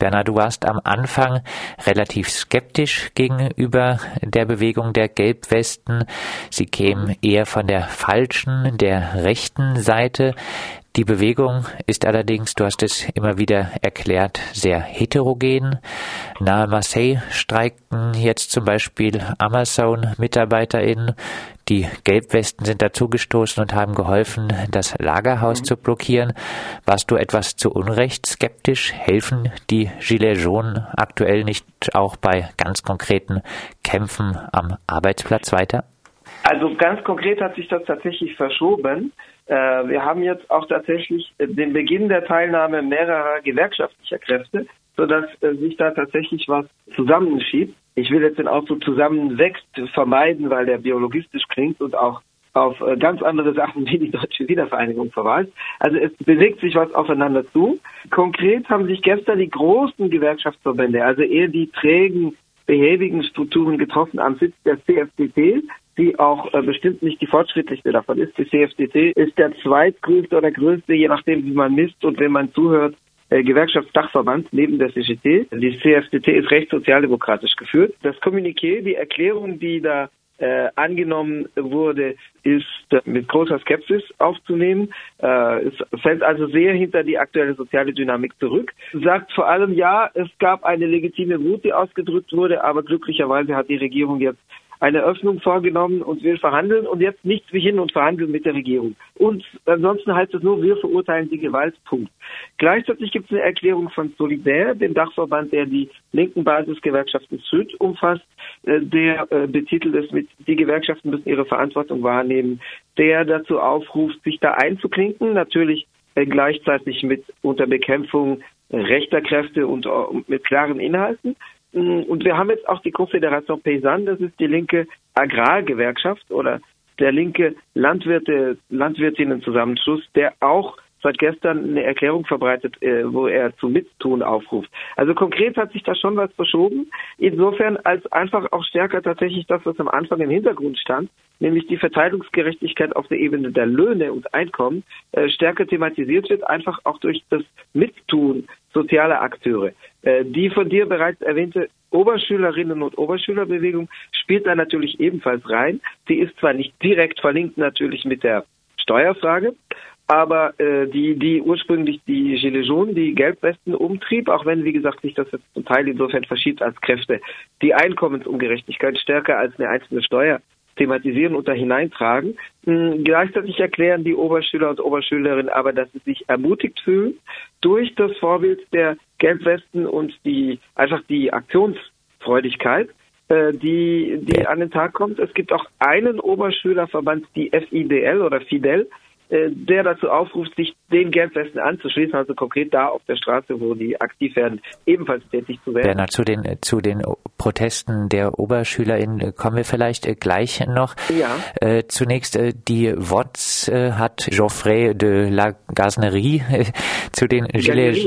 Bernhard, du warst am Anfang relativ skeptisch gegenüber der Bewegung der Gelbwesten. Sie kämen eher von der falschen, der rechten Seite. Die Bewegung ist allerdings, du hast es immer wieder erklärt, sehr heterogen. Nahe Marseille streiken jetzt zum Beispiel Amazon-MitarbeiterInnen. Die Gelbwesten sind dazugestoßen und haben geholfen, das Lagerhaus mhm. zu blockieren. Warst du etwas zu Unrecht skeptisch? Helfen die Gilets jaunes aktuell nicht auch bei ganz konkreten Kämpfen am Arbeitsplatz weiter? Also ganz konkret hat sich das tatsächlich verschoben. Äh, wir haben jetzt auch tatsächlich den Beginn der Teilnahme mehrerer gewerkschaftlicher Kräfte, sodass äh, sich da tatsächlich was zusammenschiebt. Ich will jetzt den Ausdruck zusammenwächst vermeiden, weil der biologistisch klingt und auch auf äh, ganz andere Sachen wie die Deutsche Wiedervereinigung verweist. Also es bewegt sich was aufeinander zu. Konkret haben sich gestern die großen Gewerkschaftsverbände, also eher die trägen, behäbigen Strukturen getroffen am Sitz der CFDT, die auch äh, bestimmt nicht die fortschrittlichste davon ist. Die CFDT ist der zweitgrößte oder größte, je nachdem, wie man misst und wenn man zuhört, Gewerkschaftsdachverband neben der CGT. Die CFDT ist recht sozialdemokratisch geführt. Das Kommuniqué, die Erklärung, die da äh, angenommen wurde, ist mit großer Skepsis aufzunehmen. Äh, es fällt also sehr hinter die aktuelle soziale Dynamik zurück. Sagt vor allem, ja, es gab eine legitime Wut, die ausgedrückt wurde, aber glücklicherweise hat die Regierung jetzt eine Öffnung vorgenommen und will verhandeln und jetzt nichts wie hin und verhandeln mit der Regierung. Und ansonsten heißt es nur, wir verurteilen die Gewalt. Punkt. Gleichzeitig gibt es eine Erklärung von Solidär, dem Dachverband, der die linken Basisgewerkschaften Süd umfasst, äh, der äh, betitelt es mit, die Gewerkschaften müssen ihre Verantwortung wahrnehmen, der dazu aufruft, sich da einzuklinken, natürlich äh, gleichzeitig mit unter Bekämpfung rechter Kräfte und mit klaren Inhalten. Und wir haben jetzt auch die Confédération Paysanne, das ist die linke Agrargewerkschaft oder der linke Landwirte, Landwirtinnenzusammenschluss, der auch seit gestern eine Erklärung verbreitet, äh, wo er zu Mittun aufruft. Also konkret hat sich da schon was verschoben. Insofern als einfach auch stärker tatsächlich das, was am Anfang im Hintergrund stand, nämlich die Verteilungsgerechtigkeit auf der Ebene der Löhne und Einkommen, äh, stärker thematisiert wird, einfach auch durch das Mittun sozialer Akteure. Äh, die von dir bereits erwähnte Oberschülerinnen und Oberschülerbewegung spielt da natürlich ebenfalls rein. Sie ist zwar nicht direkt verlinkt natürlich mit der Steuerfrage, aber äh, die, die ursprünglich die Gilets jaunes, die Gelbwesten umtrieb, auch wenn, wie gesagt, sich das jetzt zum Teil insofern verschiebt als Kräfte, die Einkommensungerechtigkeit stärker als eine einzelne Steuer thematisieren und da hineintragen. Hm, gleichzeitig erklären die Oberschüler und Oberschülerinnen aber, dass sie sich ermutigt fühlen durch das Vorbild der Gelbwesten und die einfach die Aktionsfreudigkeit, äh, die, die an den Tag kommt. Es gibt auch einen Oberschülerverband, die FIDL oder Fidel, der dazu aufruft, sich den Gelbwesten anzuschließen, also konkret da auf der Straße, wo die aktiv werden, ebenfalls tätig zu werden. Bernhard, zu den, zu den Protesten der OberschülerInnen kommen wir vielleicht äh, gleich noch. Ja. Äh, zunächst äh, die WOTS äh, hat Geoffrey de la Gaznerie äh, zu den Gilets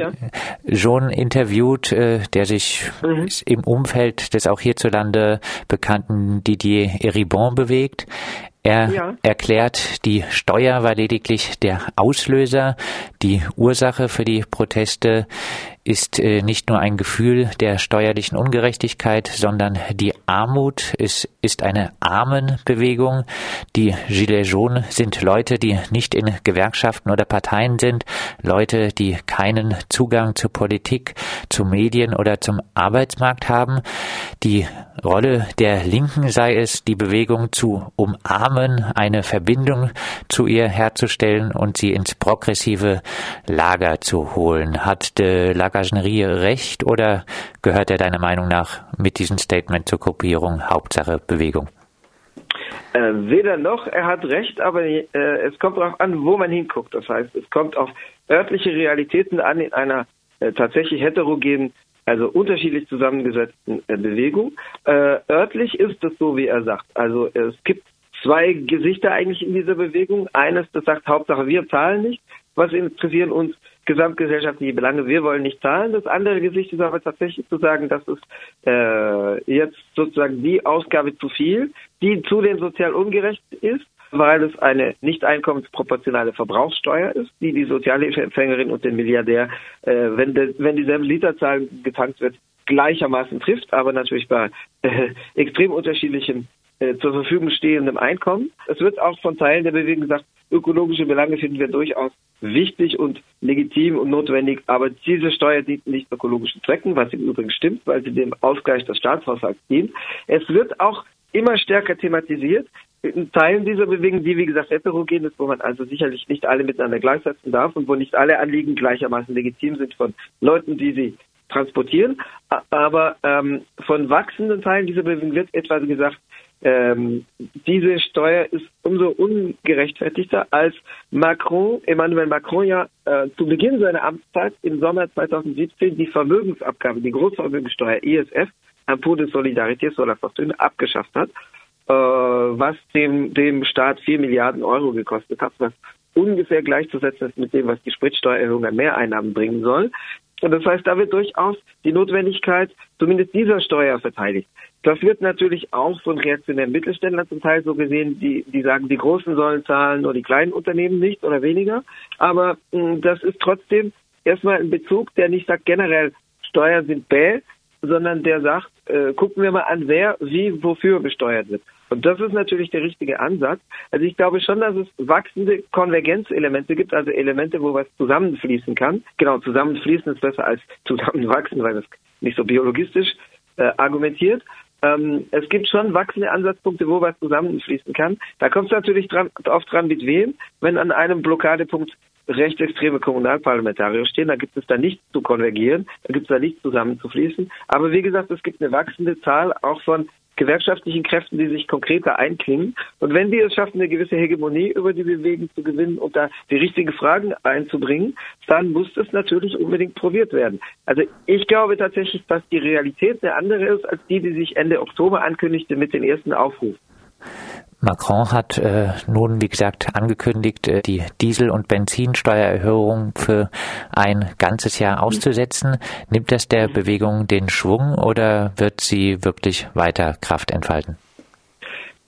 jaunes interviewt, der sich mhm. im Umfeld des auch hierzulande bekannten Didier Eribon bewegt. Er ja. erklärt, die Steuer war lediglich der Auslöser, die Ursache für die Proteste ist äh, nicht nur ein Gefühl der steuerlichen Ungerechtigkeit, sondern die Armut ist, ist eine Armenbewegung. Die Gilets jaunes sind Leute, die nicht in Gewerkschaften oder Parteien sind, Leute, die keinen Zugang zur Politik, zu Medien oder zum Arbeitsmarkt haben. Die Rolle der Linken sei es, die Bewegung zu umarmen, eine Verbindung zu ihr herzustellen und sie ins progressive Lager zu holen. Hat de la Gagenerie recht oder gehört er deiner Meinung nach mit diesem Statement zur Gruppierung Hauptsache Bewegung? Äh, weder noch, er hat recht, aber äh, es kommt darauf an, wo man hinguckt. Das heißt, es kommt auf örtliche Realitäten an in einer äh, tatsächlich heterogenen, also unterschiedlich zusammengesetzten äh, Bewegung. Äh, örtlich ist es so, wie er sagt. Also es gibt zwei Gesichter eigentlich in dieser Bewegung. Eines, das sagt Hauptsache, wir zahlen nicht. Was interessieren uns gesamtgesellschaftliche Belange? Wir wollen nicht zahlen. Das andere Gesicht ist aber tatsächlich zu sagen, das ist äh, jetzt sozusagen die Ausgabe zu viel, die zudem sozial ungerecht ist weil es eine nicht einkommensproportionale Verbrauchssteuer ist, die die Sozialhilfeempfängerin und den Milliardär, äh, wenn, de, wenn dieselbe Literzahl getankt wird, gleichermaßen trifft, aber natürlich bei äh, extrem unterschiedlichem äh, zur Verfügung stehendem Einkommen. Es wird auch von Teilen der Bewegung gesagt, ökologische Belange finden wir durchaus wichtig und legitim und notwendig, aber diese Steuer dient nicht ökologischen Zwecken, was im Übrigen stimmt, weil sie dem Ausgleich des Staatshaushalts dient. Es wird auch immer stärker thematisiert, in Teilen dieser Bewegung, die wie gesagt heterogen ist, wo man also sicherlich nicht alle miteinander gleichsetzen darf und wo nicht alle Anliegen gleichermaßen legitim sind von Leuten, die sie transportieren. Aber ähm, von wachsenden Teilen dieser Bewegung wird etwa gesagt, ähm, diese Steuer ist umso ungerechtfertigter, als Macron, Emmanuel Macron ja äh, zu Beginn seiner Amtszeit im Sommer 2017 die Vermögensabgabe, die Großvermögenssteuer ESF, Impôt de Solidarité sur Fortune, abgeschafft hat, äh, was dem, dem Staat vier Milliarden Euro gekostet hat, was ungefähr gleichzusetzen ist mit dem, was die Spritsteuererhöhung an Mehreinnahmen bringen soll. Und das heißt, da wird durchaus die Notwendigkeit zumindest dieser Steuer verteidigt. Das wird natürlich auch von reaktionären Mittelständlern zum Teil so gesehen, die, die sagen, die Großen sollen zahlen, nur die kleinen Unternehmen nicht oder weniger. Aber mh, hm, das ist trotzdem erstmal ein Bezug, der nicht sagt, generell Steuern sind bäh, sondern der sagt, äh, gucken wir mal an, wer wie wofür besteuert wird. Und das ist natürlich der richtige Ansatz. Also ich glaube schon, dass es wachsende Konvergenzelemente gibt, also Elemente, wo was zusammenfließen kann. Genau, zusammenfließen ist besser als zusammenwachsen, weil das nicht so biologistisch äh, argumentiert. Ähm, es gibt schon wachsende Ansatzpunkte, wo was zusammenfließen kann. Da kommt es natürlich dran, oft dran, mit wem. Wenn an einem Blockadepunkt rechtsextreme Kommunalparlamentarier stehen, da gibt es da nichts zu konvergieren, da gibt es da nichts zusammenzufließen. Aber wie gesagt, es gibt eine wachsende Zahl auch von gewerkschaftlichen Kräften, die sich konkreter einklingen. Und wenn die es schaffen, eine gewisse Hegemonie über die Bewegung zu gewinnen und da die richtigen Fragen einzubringen, dann muss das natürlich unbedingt probiert werden. Also ich glaube tatsächlich, dass die Realität eine andere ist als die, die sich Ende Oktober ankündigte mit den ersten Aufrufen. Macron hat äh, nun, wie gesagt, angekündigt, äh, die Diesel- und Benzinsteuererhöhung für ein ganzes Jahr auszusetzen. Nimmt das der Bewegung den Schwung oder wird sie wirklich weiter Kraft entfalten?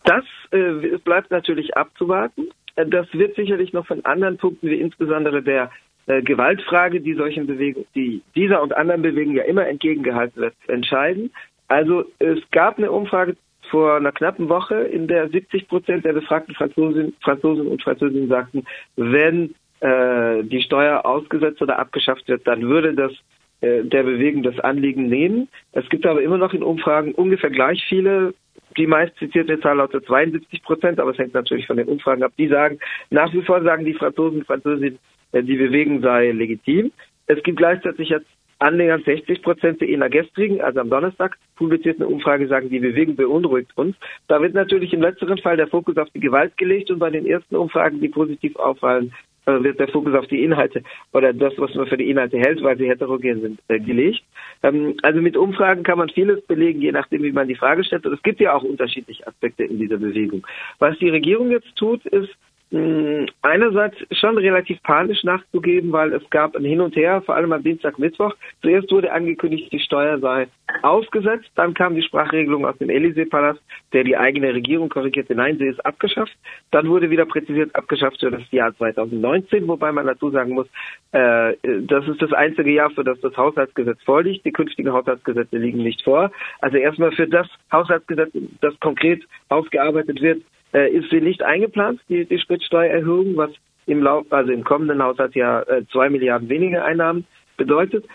Das äh, bleibt natürlich abzuwarten. Das wird sicherlich noch von anderen Punkten, wie insbesondere der äh, Gewaltfrage, die solchen Bewegungen, die dieser und anderen Bewegungen ja immer entgegengehalten wird, entscheiden. Also es gab eine Umfrage vor einer knappen Woche, in der 70 Prozent der befragten Franzosen, Franzosen und Französinnen sagten, wenn äh, die Steuer ausgesetzt oder abgeschafft wird, dann würde das äh, der Bewegung das Anliegen nehmen. Es gibt aber immer noch in Umfragen ungefähr gleich viele. Die meist zitierte Zahl lautet 72 Prozent, aber es hängt natürlich von den Umfragen ab. Die sagen, nach wie vor sagen die Franzosen und Französinnen, äh, die Bewegung sei legitim. Es gibt gleichzeitig jetzt annähernd 60 Prozent in der gestrigen, also am Donnerstag publizierten Umfrage sagen, die Bewegung beunruhigt uns. Da wird natürlich im letzteren Fall der Fokus auf die Gewalt gelegt und bei den ersten Umfragen, die positiv auffallen, äh, wird der Fokus auf die Inhalte oder das, was man für die Inhalte hält, weil sie heterogen sind, äh, gelegt. Ähm, also mit Umfragen kann man vieles belegen, je nachdem, wie man die Frage stellt. Und es gibt ja auch unterschiedliche Aspekte in dieser Bewegung. Was die Regierung jetzt tut, ist, einerseits schon relativ panisch nachzugeben, weil es gab ein Hin und Her, vor allem am Dienstag, Mittwoch. Zuerst wurde angekündigt, die Steuer sei ausgesetzt, dann kam die Sprachregelung aus dem Élysée-Palast, der die eigene Regierung korrigierte, nein, sie ist abgeschafft. Dann wurde wieder präzisiert, abgeschafft für das Jahr 2019, wobei man dazu sagen muss, äh, das ist das einzige Jahr, für das das Haushaltsgesetz vorliegt. Die künftigen Haushaltsgesetze liegen nicht vor. Also erstmal für das Haushaltsgesetz, das konkret ausgearbeitet wird, äh, ist sie nicht eingeplant, die, die Spritsteuererhöhung, was im Lauf, also im kommenden Haushaltsjahr äh, zwei Milliarden weniger Einnahmen bedeutet,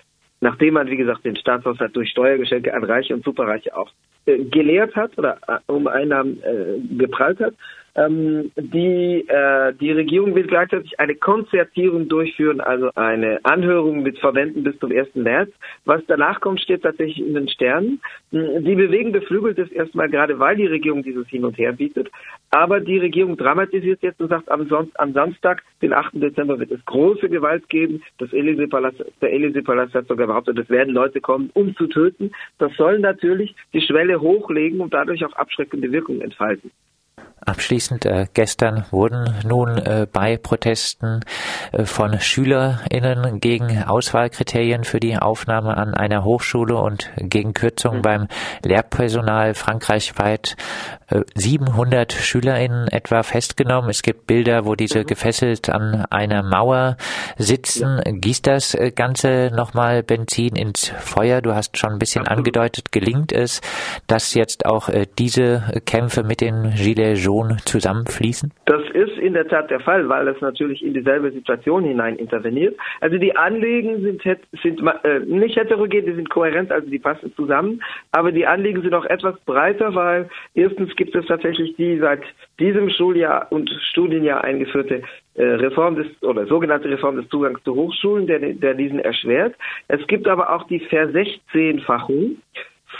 nachdem man, wie gesagt, den Staatshaushalt durch Steuergeschenke an Reiche und Superreiche auch äh, geleert hat oder äh, um Einnahmen äh, geprallt hat. Ähm, die, äh, die Regierung will gleichzeitig eine Konzertierung durchführen, also eine Anhörung mit Verbänden bis zum 1. März. Was danach kommt, steht tatsächlich in den Sternen. Hm, die Bewegung beflügelt es erstmal gerade, weil die Regierung dieses Hin und Her bietet. Aber die Regierung dramatisiert jetzt und sagt, am, Son am Samstag, den 8. Dezember, wird es große Gewalt geben. Das der Élysée-Palast hat sogar behauptet, es werden Leute kommen, um zu töten. Das soll natürlich die Schwelle hochlegen und dadurch auch abschreckende Wirkung entfalten. Abschließend, äh, gestern wurden nun äh, bei Protesten äh, von SchülerInnen gegen Auswahlkriterien für die Aufnahme an einer Hochschule und gegen Kürzungen mhm. beim Lehrpersonal frankreichweit 700 äh, SchülerInnen etwa festgenommen. Es gibt Bilder, wo diese mhm. gefesselt an einer Mauer sitzen. Ja. Gießt das äh, Ganze nochmal Benzin ins Feuer? Du hast schon ein bisschen Absolut. angedeutet, gelingt es, dass jetzt auch äh, diese Kämpfe mit den Gilets Region zusammenfließen? Das ist in der Tat der Fall, weil es natürlich in dieselbe Situation hinein interveniert. Also die Anliegen sind, sind äh, nicht heterogen, die sind kohärent, also die passen zusammen, aber die Anliegen sind auch etwas breiter, weil erstens gibt es tatsächlich die seit diesem Schuljahr und Studienjahr eingeführte äh, Reform des oder sogenannte Reform des Zugangs zu Hochschulen, der, der diesen erschwert. Es gibt aber auch die Versechzehnfachung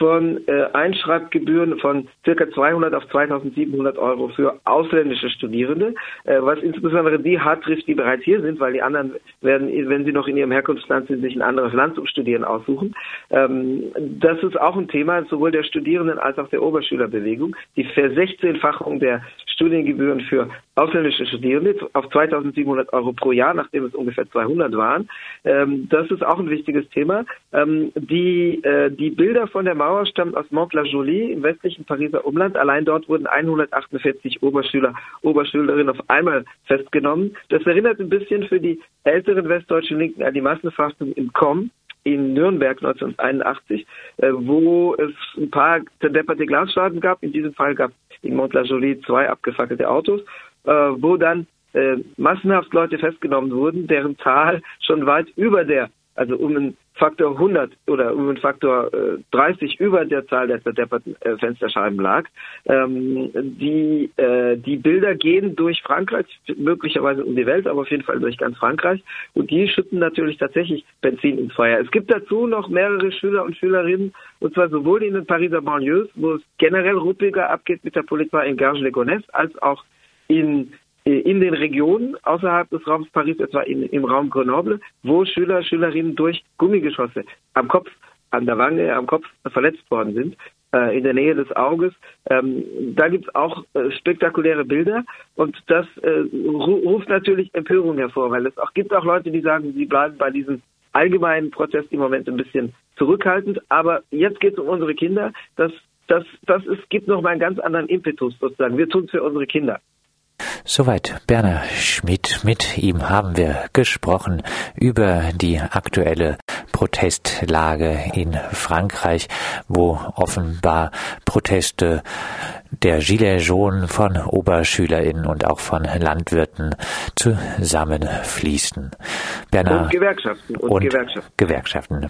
von äh, Einschreibgebühren von circa 200 auf 2700 Euro für ausländische Studierende, äh, was insbesondere die hart trifft, die bereits hier sind, weil die anderen werden, wenn sie noch in ihrem Herkunftsland sind, sich ein anderes Land zum Studieren aussuchen. Ähm, das ist auch ein Thema sowohl der Studierenden als auch der Oberschülerbewegung. Die Versechzehnfachung der Studiengebühren für ausländische Studierende auf 2700 Euro pro Jahr, nachdem es ungefähr 200 waren. Ähm, das ist auch ein wichtiges Thema. Ähm, die, äh, die Bilder von der Mauer stammen aus Mont-la-Jolie im westlichen Pariser Umland. Allein dort wurden 148 Oberschüler, Oberschülerinnen auf einmal festgenommen. Das erinnert ein bisschen für die älteren westdeutschen Linken an die Massenverhaftung im Com in Nürnberg 1981, äh, wo es ein paar zerdepperte Glasscheiben gab. In diesem Fall gab es in Mont-la-Jolie zwei abgefackelte Autos, wo dann äh, massenhaft Leute festgenommen wurden, deren Zahl schon weit über der also um einen Faktor 100 oder um einen Faktor äh, 30 über der Zahl der zerdepperten äh, Fensterscheiben lag. Ähm, die, äh, die Bilder gehen durch Frankreich, möglicherweise um die Welt, aber auf jeden Fall durch ganz Frankreich. Und die schütten natürlich tatsächlich Benzin ins Feuer. Es gibt dazu noch mehrere Schüler und Schülerinnen, und zwar sowohl in den Pariser Banlieues, wo es generell ruppiger abgeht mit der Polizei in Garges-les-Gonesse, als auch in in den Regionen außerhalb des Raums Paris, etwa in, im Raum Grenoble, wo Schüler, Schülerinnen durch Gummigeschosse am Kopf, an der Wange, am Kopf verletzt worden sind, äh, in der Nähe des Auges. Ähm, da gibt es auch äh, spektakuläre Bilder und das äh, ruft natürlich Empörung hervor, weil es auch gibt auch Leute, die sagen, sie bleiben bei diesem allgemeinen Protest im Moment ein bisschen zurückhaltend. Aber jetzt geht es um unsere Kinder. Das, das, das ist, gibt noch mal einen ganz anderen Impetus sozusagen. Wir tun es für unsere Kinder. Soweit Berner Schmidt. Mit ihm haben wir gesprochen über die aktuelle Protestlage in Frankreich, wo offenbar Proteste der Gilets jaunes von Oberschülerinnen und auch von Landwirten zusammenfließen. Berner und Gewerkschaften. Und, und Gewerkschaften. Gewerkschaften.